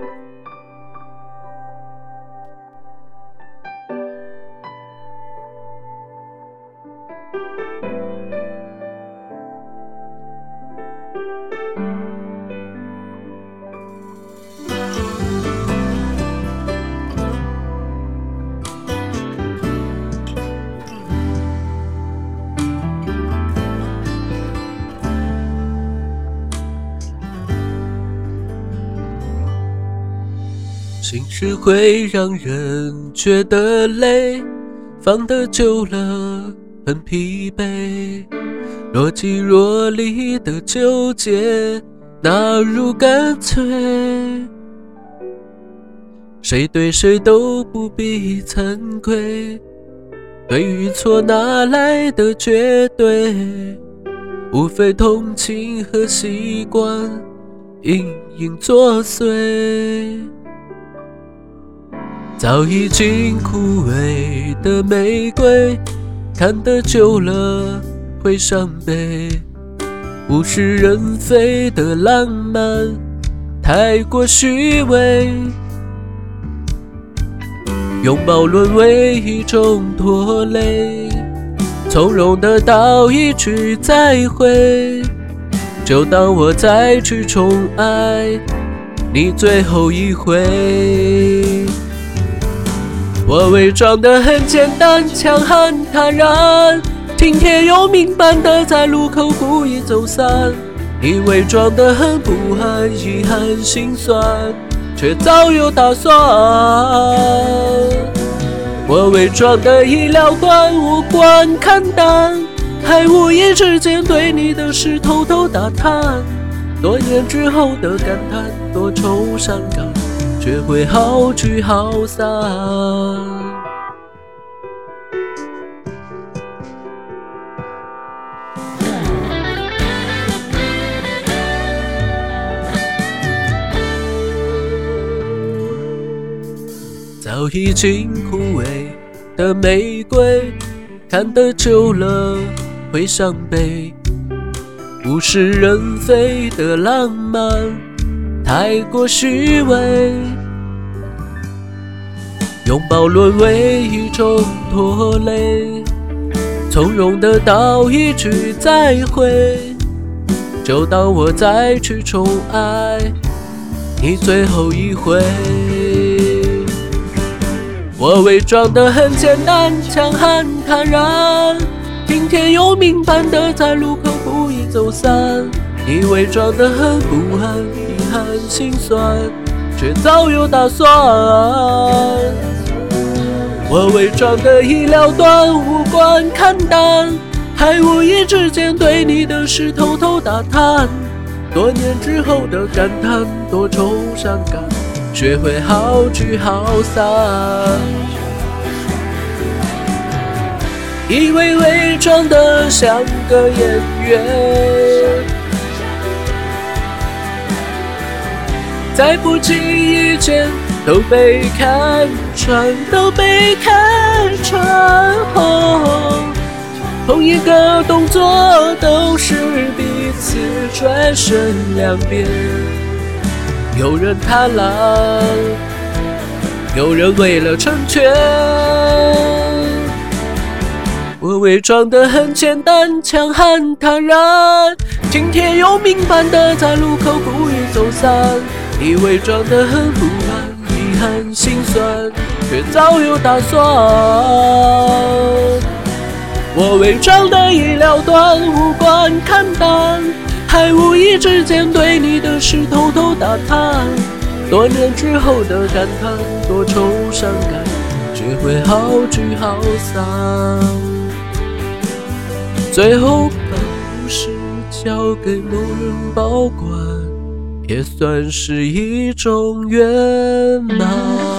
thank you 心事会让人觉得累，放得久了很疲惫。若即若离的纠结，哪如干脆？谁对谁都不必惭愧，对与错哪来的绝对？无非同情和习惯隐隐作祟。早已经枯萎的玫瑰，看得久了会伤悲。物是人非的浪漫，太过虚伪。拥抱沦为一种拖累，从容的道一句再会，就当我再去宠爱你最后一回。我伪装的很简单，强悍坦然，听天由命般的在路口故意走散。你伪装的很不安，遗憾心酸，却早有打算。我伪装的已了断，无关看淡，还无意之间对你的事偷偷打探。多年之后的感叹，多愁善感。学会好聚好散，早已经枯萎的玫瑰，看得久了会伤悲，物是人非的浪漫。太过虚伪，拥抱沦为一种拖累，从容的道一句再会，就当我再去宠爱你最后一回。我伪装的很简单，强悍坦然，听天由命般的在路口故意走散。你伪装的很不安。很心酸，却早有打算。我伪装的已了断，无关看淡，还无意之间对你的事偷偷打探。多年之后的感叹，多愁善感，学会好聚好散。以为伪装的像个演员。在不经意间都被看穿，都被看穿。同一个动作都是彼此转身两边。有人贪婪，有人为了成全。我伪装的很简单，强悍坦然，听天由命般的在路口故意走散。你伪装的很不安，遗憾心酸，却早有打算。我伪装的已了断，无关看淡，还无意之间对你的事偷偷打探。多年之后的感叹，多愁善感，学会好聚好散。最后把故事交给某人保管。也算是一种圆满。